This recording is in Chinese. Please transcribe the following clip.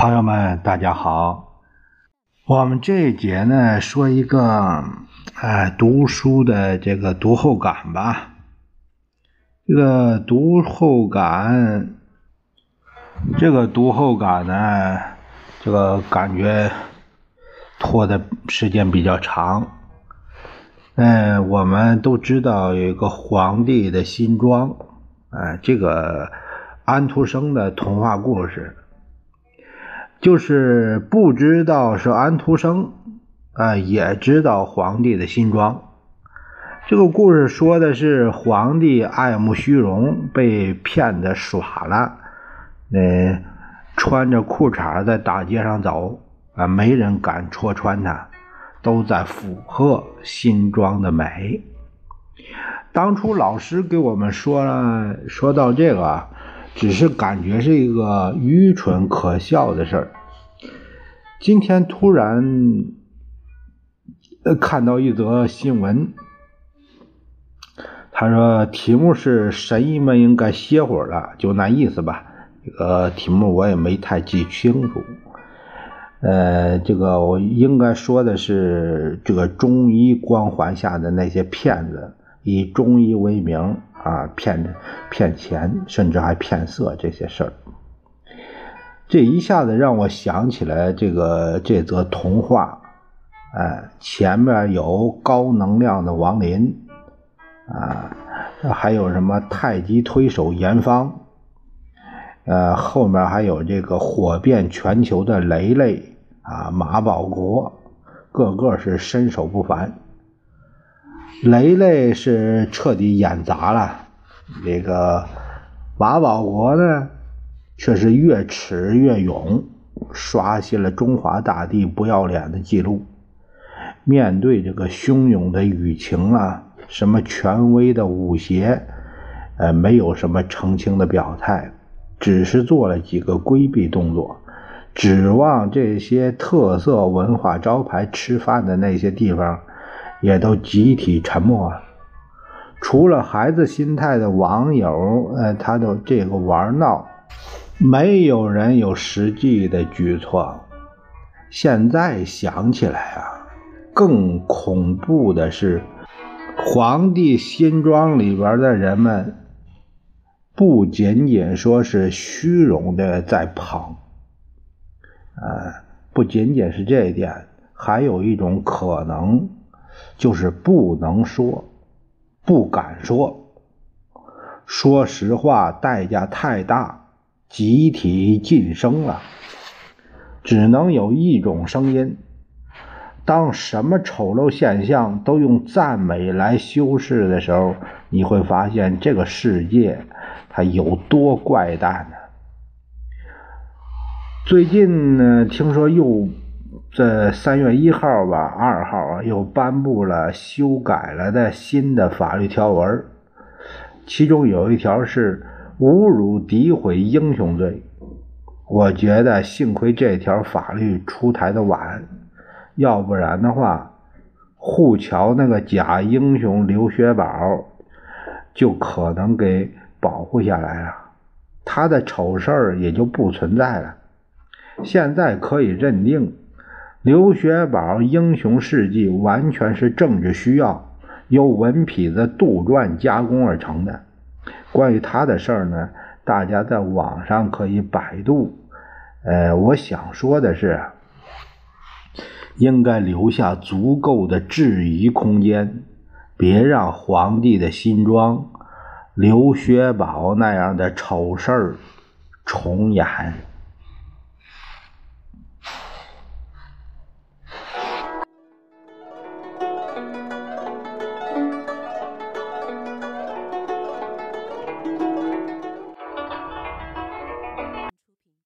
朋友们，大家好。我们这一节呢，说一个哎读书的这个读后感吧。这个读后感，这个读后感呢，这个感觉拖的时间比较长。嗯，我们都知道有一个皇帝的新装，哎，这个安徒生的童话故事。就是不知道是安徒生，啊，也知道皇帝的新装。这个故事说的是皇帝爱慕虚荣，被骗子耍了，呃，穿着裤衩在大街上走，啊，没人敢戳穿他，都在附和新装的美。当初老师给我们说了，说到这个。只是感觉是一个愚蠢可笑的事儿。今天突然看到一则新闻，他说题目是“神医们应该歇会儿了”，就那意思吧。这个题目我也没太记清楚。呃，这个我应该说的是这个中医光环下的那些骗子，以中医为名。啊，骗骗钱，甚至还骗色这些事儿，这一下子让我想起来这个这则童话。哎，前面有高能量的王林，啊，还有什么太极推手严方，呃，后面还有这个火遍全球的雷雷啊，马保国，个个是身手不凡。雷雷是彻底演砸了，这个马保国呢，却是越耻越勇，刷新了中华大地不要脸的记录。面对这个汹涌的舆情啊，什么权威的武协，呃，没有什么澄清的表态，只是做了几个规避动作，指望这些特色文化招牌吃饭的那些地方。也都集体沉默了，除了孩子心态的网友，呃，他都这个玩闹，没有人有实际的举措。现在想起来啊，更恐怖的是，皇帝新装里边的人们，不仅仅说是虚荣的在捧，啊，不仅仅是这一点，还有一种可能。就是不能说，不敢说，说实话代价太大，集体晋升了，只能有一种声音。当什么丑陋现象都用赞美来修饰的时候，你会发现这个世界它有多怪诞呢？最近呢，听说又。这三月一号吧，二号啊，又颁布了修改了的新的法律条文，其中有一条是侮辱诋毁英雄罪。我觉得幸亏这条法律出台的晚，要不然的话，护桥那个假英雄刘学宝就可能给保护下来了，他的丑事儿也就不存在了。现在可以认定。刘学宝英雄事迹完全是政治需要，由文痞子杜撰加工而成的。关于他的事儿呢大家在网上可以百度。呃我想说的是应该留下足够的质疑空间别让皇帝的新装刘薛宝那样的丑事儿重演。